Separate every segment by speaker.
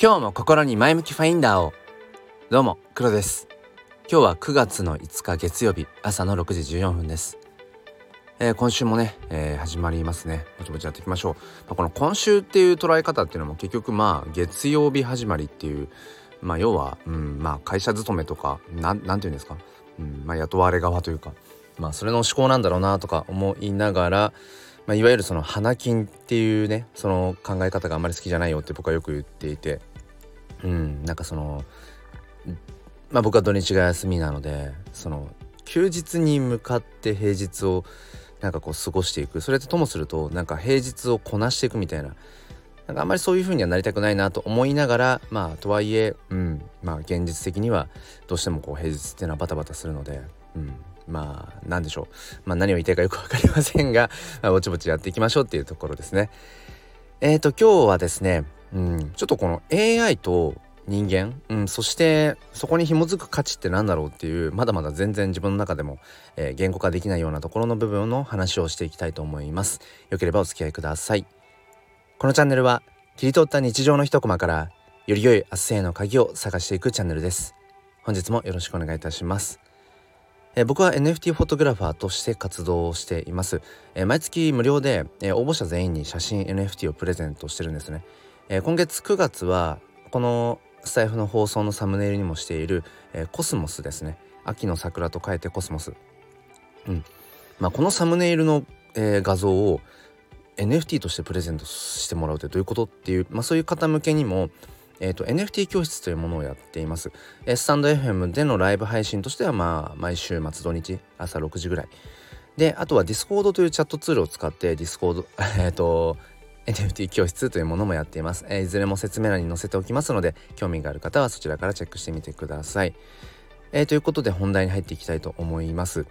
Speaker 1: 今日も心に前向きファインダーを。どうも黒です。今日は9月の5日月曜日朝の6時14分です、えー、今週もね、えー、始まりますね。ぼちぼちやっていきましょう、まあ、この今週っていう捉え方っていうのも結局まあ月曜日始まりっていうまあ要は、うん、まあ会社勤めとかなんなんていうんですか、うんまあ、雇われ側というかまあそれの思考なんだろうなとか思いながらまあ、いわゆるその花金っていうねその考え方があんまり好きじゃないよって僕はよく言っていて。うんなんかそのまあ僕は土日が休みなのでその休日に向かって平日をなんかこう過ごしていく。それとともするとなんか平日をこなしていくみたいな。なんかあんまりそういう風にはなりたくないなと思いながらまあとはいえうんまあ現実的にはどうしてもこう平日っていうのはバタバタするのでうん。まあ何でしょう、まあ、何を言いたいかよく分かりませんが、まあ、ぼちぼちやっていきましょうっていうところですね。えっ、ー、と今日はですね、うん、ちょっとこの AI と人間、うん、そしてそこに紐づく価値って何だろうっていうまだまだ全然自分の中でも、えー、言語化できないようなところの部分の話をしていきたいと思います。よければお付き合いください。このチャンネルは切り取った日常の一コマからより良い明日への鍵を探していくチャンネルです。本日もよろしくお願いいたします。えー、僕は NFT フォトグラファーとして活動をしています、えー、毎月無料で、えー、応募者全員に写真 NFT をプレゼントしてるんですね、え今月9月はこのスタイフの放送のサムネイルにもしている、えコスモスですね。秋の桜と書いてコスモス。うん。まあこのサムネイルの、え画像を NFT としてプレゼントしてもらうってどういうことっていう、まあ、そういう方向けにもえーと、NFT 教室というものをやっています、え、スタンド FM でのライブ配信としてはまあ毎週末土日朝6時ぐらい。であとは Discord というチャットツールを使って Discord えっと NFT 教室というものもやっています、えー、いずれも説明欄に載せておきますので興味がある方はそちらからチェックしてみてください、えー、ということで本題に入っていきたいと思います。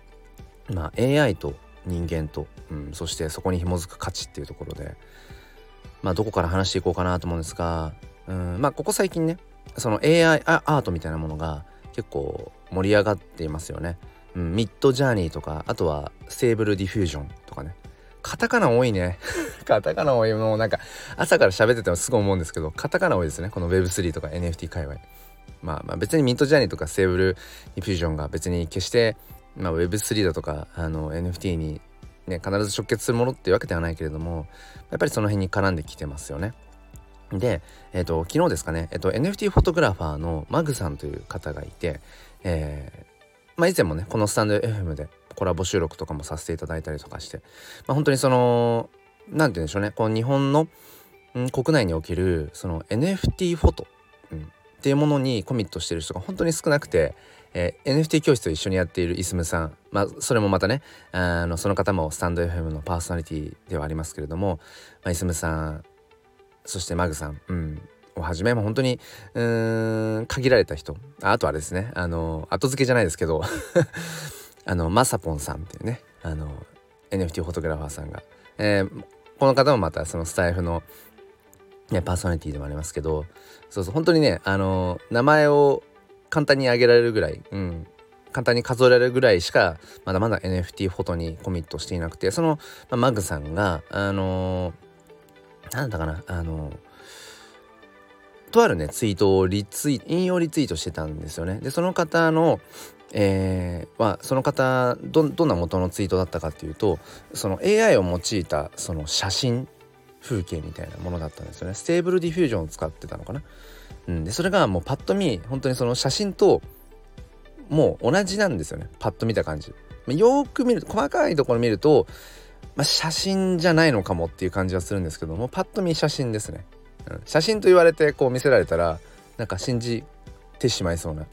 Speaker 1: まあ AI と人間と、うん、そしてそこに紐づく価値っていうところでまあどこから話していこうかなと思うんですがうんまあここ最近ねその AI アートみたいなものが結構盛り上がっていますよね。うん、 Midjourney とかあとは Stable Diffusion とかねカタカナ多いね カタカナ多いもうなんか朝から喋っててもすぐ思うんですけどカタカナ多いですねこの Web3 とか NFT 界隈まあまあ別に Midjourney とか Stable Diffusion が別に決して、まあ、Web3 だとかあの NFT にね必ず直結するものっていうわけではないけれどもやっぱりその辺に絡んできてますよね。で、えーと、昨日ですかね、えーと、NFT フォトグラファーのマグさんという方がいて、えーまあ、以前もねこのスタンド FM でコラボ収録とかもさせていただいたりとかして、まあ、本当にその何て言うんでしょうねこの日本の、うん、国内におけるその NFT フォト、うん、っていうものにコミットしてる人が本当に少なくて、えー、NFT 教室を一緒にやっているイスムさん、まあ、それもまたねあのその方もスタンド FM のパーソナリティではありますけれども、まあ、イスムさんそしてマグさん、うん、をはじめも本当にうーん限られた人。あとはですね。あの後付けじゃないですけど。あのマサポンさんっていうね。あの NFT フォトグラファーさんが、えー、この方もまたそのスタイフの、ね、パーソナリティでもありますけど。そうそう本当にねあの名前を簡単に挙げられるぐらい、うん、簡単に数えられるぐらいしかまだまだ NFT フォトにコミットしていなくて。その、まあ、マグさんがあのーなんだかな？あのとあるねツイートをリツイ引用リツイートしてたんですよね。でその方のえー、はその方どどんな元のツイートだったかっていうとその AI を用いたその写真風景みたいなものだったんですよね。 Stable Diffusion を使ってたのかな、うん、でそれがもうパッと見本当にその写真ともう同じなんですよね。パッと見た感じ。よく見ると細かいところ見るとまあ、写真じゃないのかもっていう感じはするんですけどもパッと見写真ですね、うん、写真と言われてこう見せられたらなんか信じてしまいそうな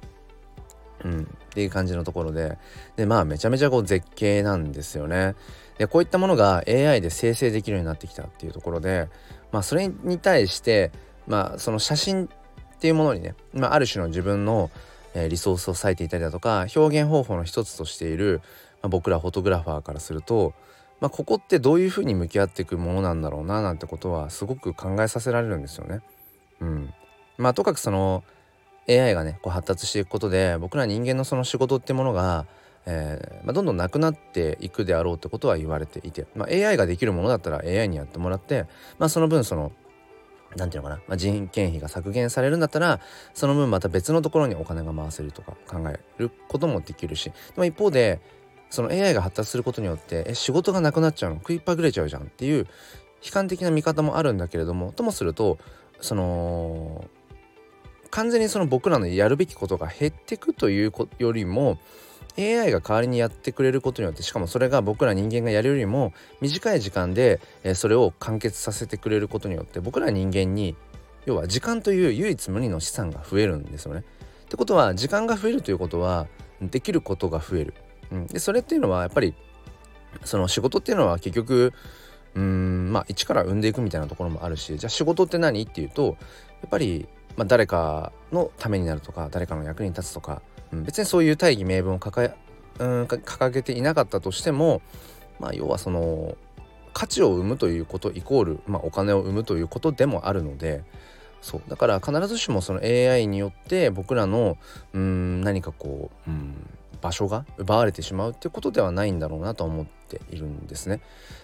Speaker 1: うん。っていう感じのところで。でまあめちゃめちゃこう絶景なんですよね。でこういったものが AI で生成できるようになってきたっていうところでまあそれに対してまあその写真っていうものにね、まあ、ある種の自分の、リソースを割いていたりだとか表現方法の一つとしている、まあ、僕らフォトグラファーからするとまあ、ここってどういうふうに向き合っていくものなんだろうななんてことはすごく考えさせられるんですよね。うん、まあとかくその AI がねこう発達していくことで僕ら人間のその仕事ってものが、えーまあ、どんどんなくなっていくであろうってことは言われていて、まあ、AI ができるものだったら AI にやってもらって、まあ、その分その何て言うのかな、まあ、人件費が削減されるんだったらその分また別のところにお金が回せるとか考えることもできるしでも一方でその AI が発達することによってえ仕事がなくなっちゃうの？食いっぱぐれちゃうじゃんっていう悲観的な見方もあるんだけれどもともするとその完全にその僕らのやるべきことが減ってくというよりも AI が代わりにやってくれることによってしかもそれが僕ら人間がやるよりも短い時間でそれを完結させてくれることによって僕ら人間に要は時間という唯一無二の資産が増えるんですよね。ってことは時間が増えるということはできることが増える。うん、でそれっていうのはやっぱりその仕事っていうのは結局うんまあ一から生んでいくみたいなところもあるしじゃあ仕事って何っていうとやっぱり、まあ、誰かのためになるとか誰かの役に立つとかうん、別にそういう大義名分を掲げ,、うん、掲げていなかったとしても、まあ、要はその価値を生むということイコール、まあ、お金を生むということでもあるのでそう。だから必ずしもその AI によって僕らのうん何かこう、うん、場所が奪われてしまうってことではないんだろうなと思っているんですね。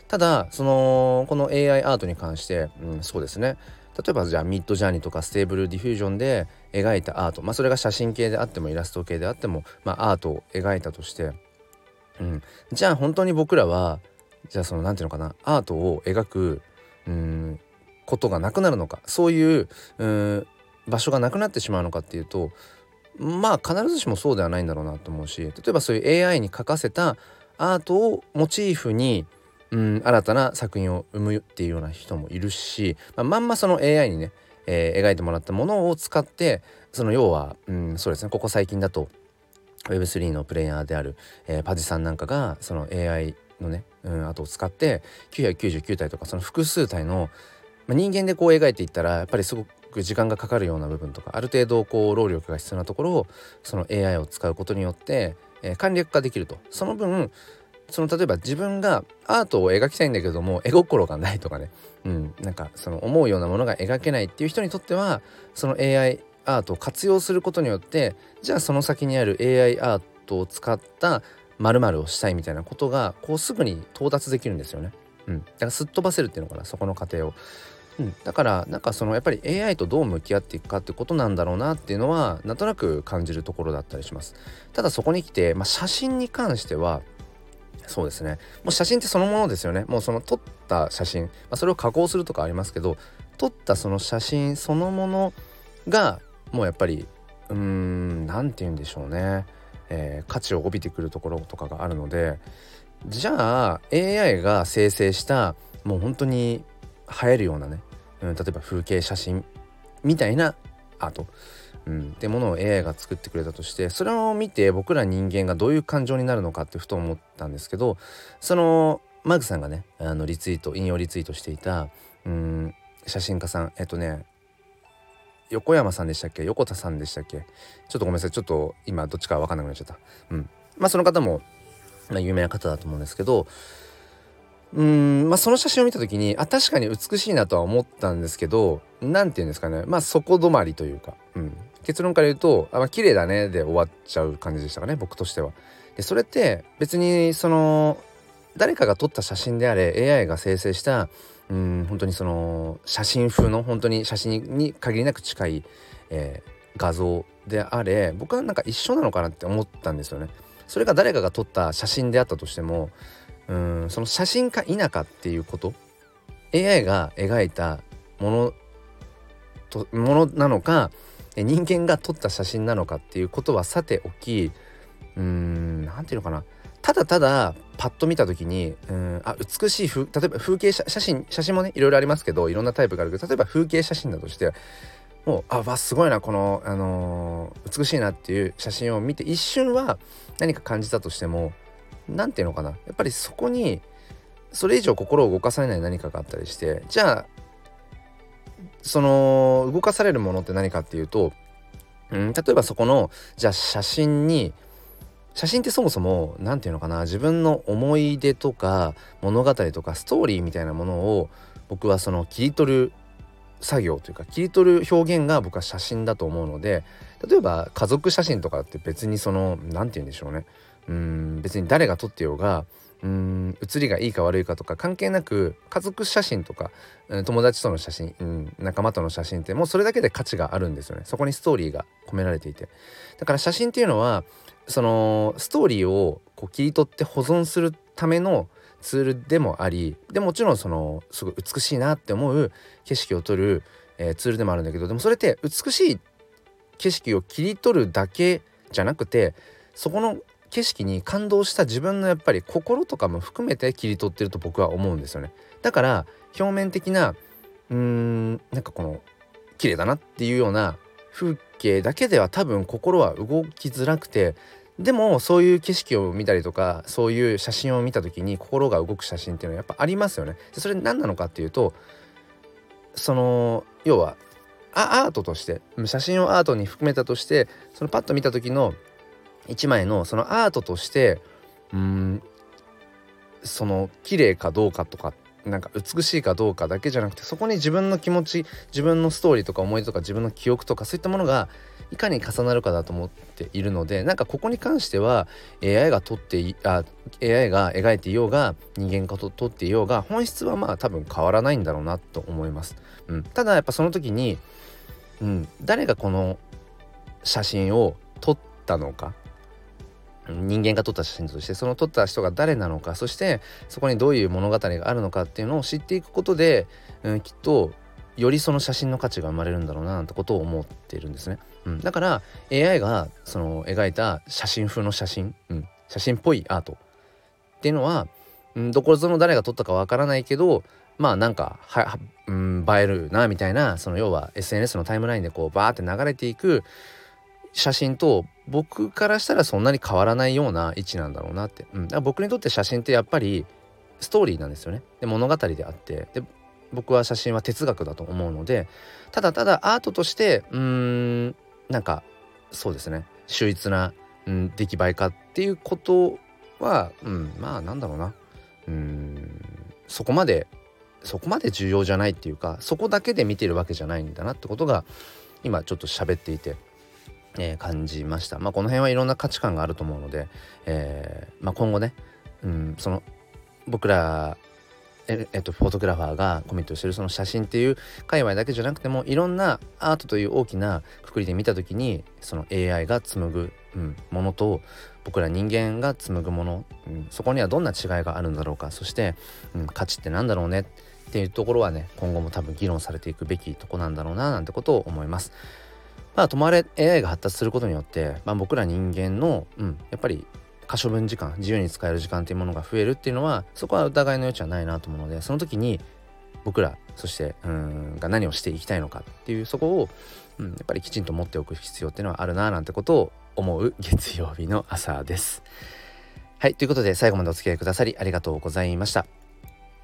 Speaker 1: ただそのこの AI アートに関して、うん、そうですね。例えばじゃあ Midjourney とか Stable Diffusion で描いたアート。まあそれが写真系であってもイラスト系であっても、まあ、アートを描いたとして、うん、じゃあ本当に僕らはじゃあその何て言うのかなアートを描くうんことがなくなるのか。そういううん場所がなくなってしまうのかっていうとまあ必ずしもそうではないんだろうなと思うし例えばそういう AI に描かせたアートをモチーフにうん新たな作品を生むっていうような人もいるし、まあ、まんまその AI にね、えー、描いてもらったものを使ってその要は、うん、そうですねここ最近だと Web3 のプレイヤーである、えー、パジさんなんかがその AI のね、うん、後を使って999体とかその複数体の、まあ、人間でこう描いていったらやっぱりすごく時間がかかるような部分とかある程度こう労力が必要なところをその AI を使うことによって、えー、簡略化できるとその分その例えば自分がアートを描きたいんだけども絵心がないとかね、うん、なんかその思うようなものが描けないっていう人にとってはその AI アートを活用することによってじゃあその先にある AI アートを使った〇〇をしたいみたいなことがこうすぐに到達できるんですよね。うん、だからすっ飛ばせるっていうのかなそこの過程を。うん、だからなんかそのやっぱり AI とどう向き合っていくかってことなんだろうなっていうのはなんとなく感じるところだったりします。ただそこに来て、まあ、写真に関してはそうですね。もう写真ってそのものですよね。もうその撮った写真、まあ、それを加工するとかありますけど撮ったその写真そのものがもうやっぱりうーん何て言うんでしょうね、えー、価値を帯びてくるところとかがあるのでじゃあ AI が生成したもう本当に映えるようなね、うん、例えば風景写真みたいなアート。うん、ってものを AI が作ってくれたとしてそれを見て僕ら人間がどういう感情になるのかってふと思ったんですけどそのマグさんがねあのリツイート引用リツイートしていたうん写真家さんえっとね横山さんでしたっけ？横田さんでしたっけ？ちょっとごめんなさいちょっと今どっちか分かんなくなっちゃった。うん。まあその方も、まあ、有名な方だと思うんですけどうんまあその写真を見た時にあ確かに美しいなとは思ったんですけど何て言うんですかねまあ底止まりというか、うん、結論から言うとあ、まあ、綺麗だねで終わっちゃう感じでしたかね僕としては。でそれって別にその誰かが撮った写真であれ AI が生成したうん本当にその写真風の本当に写真に限りなく近い、えー、画像であれ僕はなんか一緒なのかなって思ったんですよね。それが誰かが撮った写真であったとしてもうんその写真か否かっていうこと？AI が描いたものとものなのか人間が撮った写真なのかっていうことはさておきうん何て言うのかな。ただただパッと見た時にうんあ美しい例えば風景写真写真もねいろいろありますけどいろんなタイプがあるけど例えば風景写真だとしてもうあわすごいなこの、あのー、美しいなっていう写真を見て一瞬は何か感じたとしても何て言うのかな。やっぱりそこにそれ以上心を動かされない何かがあったりしてじゃあその動かされるものって何かっていうと、うん、例えばそこのじゃあ写真に写真ってそもそも何て言うのかな自分の思い出とか物語とかストーリーみたいなものを僕はその切り取る作業というか切り取る表現が僕は写真だと思うので例えば家族写真とかって別にその何て言うんでしょうね。うん別に誰が撮ってようがうん写りがいいか悪いかとか関係なく家族写真とか友達との写真、うん、仲間との写真ってもうそれだけで価値があるんですよね。そこにストーリーが込められていて。だから写真っていうのはそのストーリーをこう切り取って保存するためのツールでもありでもちろんそのすごい美しいなって思う景色を撮る、えー、ツールでもあるんだけどでもそれって美しい景色を切り取るだけじゃなくてそこの景色に感動した自分のやっぱり心とかも含めて切り取ってると僕は思うんですよねだから表面的なうーんなんかこの綺麗だなっていうような風景だけでは多分心は動きづらくてでもそういう景色を見たりとかそういう写真を見た時に心が動く写真っていうのはやっぱありますよね。それ何なのかっていうとその要はアートとして写真をアートに含めたとしてそのパッと見た時の一枚のそのアートとしてうんその綺麗かどうかとかなんか美しいかどうかだけじゃなくてそこに自分の気持ち自分のストーリーとか思い出とか自分の記憶とかそういったものがいかに重なるかだと思っているのでなんかここに関しては AI が撮ってあ AI が描いていようが人間が撮っていようが本質はまあ多分変わらないんだろうなと思います。うん、ただやっぱその時に、うん、誰がこの写真を撮ったのか人間が撮った写真としてその撮った人が誰なのかそしてそこにどういう物語があるのかっていうのを知っていくことで、うん、きっとよりその写真の価値が生まれるんだろうななんてことを思っているんですね。うん、だから AI がその描いた写真風の写真、うん、写真っぽいアートっていうのは、うん、どこぞの誰が撮ったかわからないけどまあなんかは、うん、映えるなみたいなその要は SNS のタイムラインでこうバーって流れていく写真と僕からしたらそんなに変わらないような位置なんだろうなって、うん、だから僕にとって写真ってやっぱりストーリーなんですよね。で物語であって。で僕は写真は哲学だと思うのでただただアートとしてうーんなんかそうですね。秀逸な、うん、出来栄えかっていうことは、うん、まあなんだろうな。うんそこまでそこまで重要じゃないっていうかそこだけで見てるわけじゃないんだなってことが今ちょっと喋っていてえー、感じました。まあ、この辺はいろんな価値観があると思うので、えー、まあ、今後ね、うん、その僕らええっと、フォトグラファーがコミットしてるその写真っていう界隈だけじゃなくてもいろんなアートという大きなくくりで見た時にその AI が紡ぐ、うん、ものと僕ら人間が紡ぐもの、うん、そこにはどんな違いがあるんだろうかそして、うん、価値って何だろうねっていうところはね今後も多分議論されていくべきとこなんだろうななんてことを思います。まあ、ともあれ AI が発達することによって、まあ、僕ら人間の、うん、やっぱり可処分時間自由に使える時間っていうものが増えるっていうのはそこは疑いの余地はないなと思うのでその時に僕らそしてうんが何をしていきたいのかっていうそこを、うん、やっぱりきちんと持っておく必要っていうのはあるななんてことを思う月曜日の朝です。はいということで最後までお付き合いくださりありがとうございました。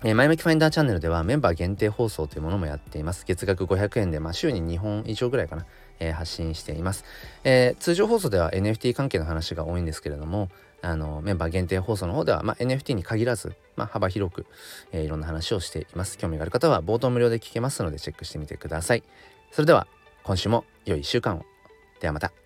Speaker 1: えー、前向きファインダーチャンネルではメンバー限定放送というものもやっています。月額500円で、まあ、週に2本以上ぐらいかな、えー、発信しています、えー、通常放送では NFT 関係の話が多いんですけれども、あのメンバー限定放送の方では、まあ、NFT に限らず、まあ、幅広く、えー、いろんな話をしています。興味がある方は冒頭無料で聞けますのでチェックしてみてください。それでは今週も良い週間を。ではまた。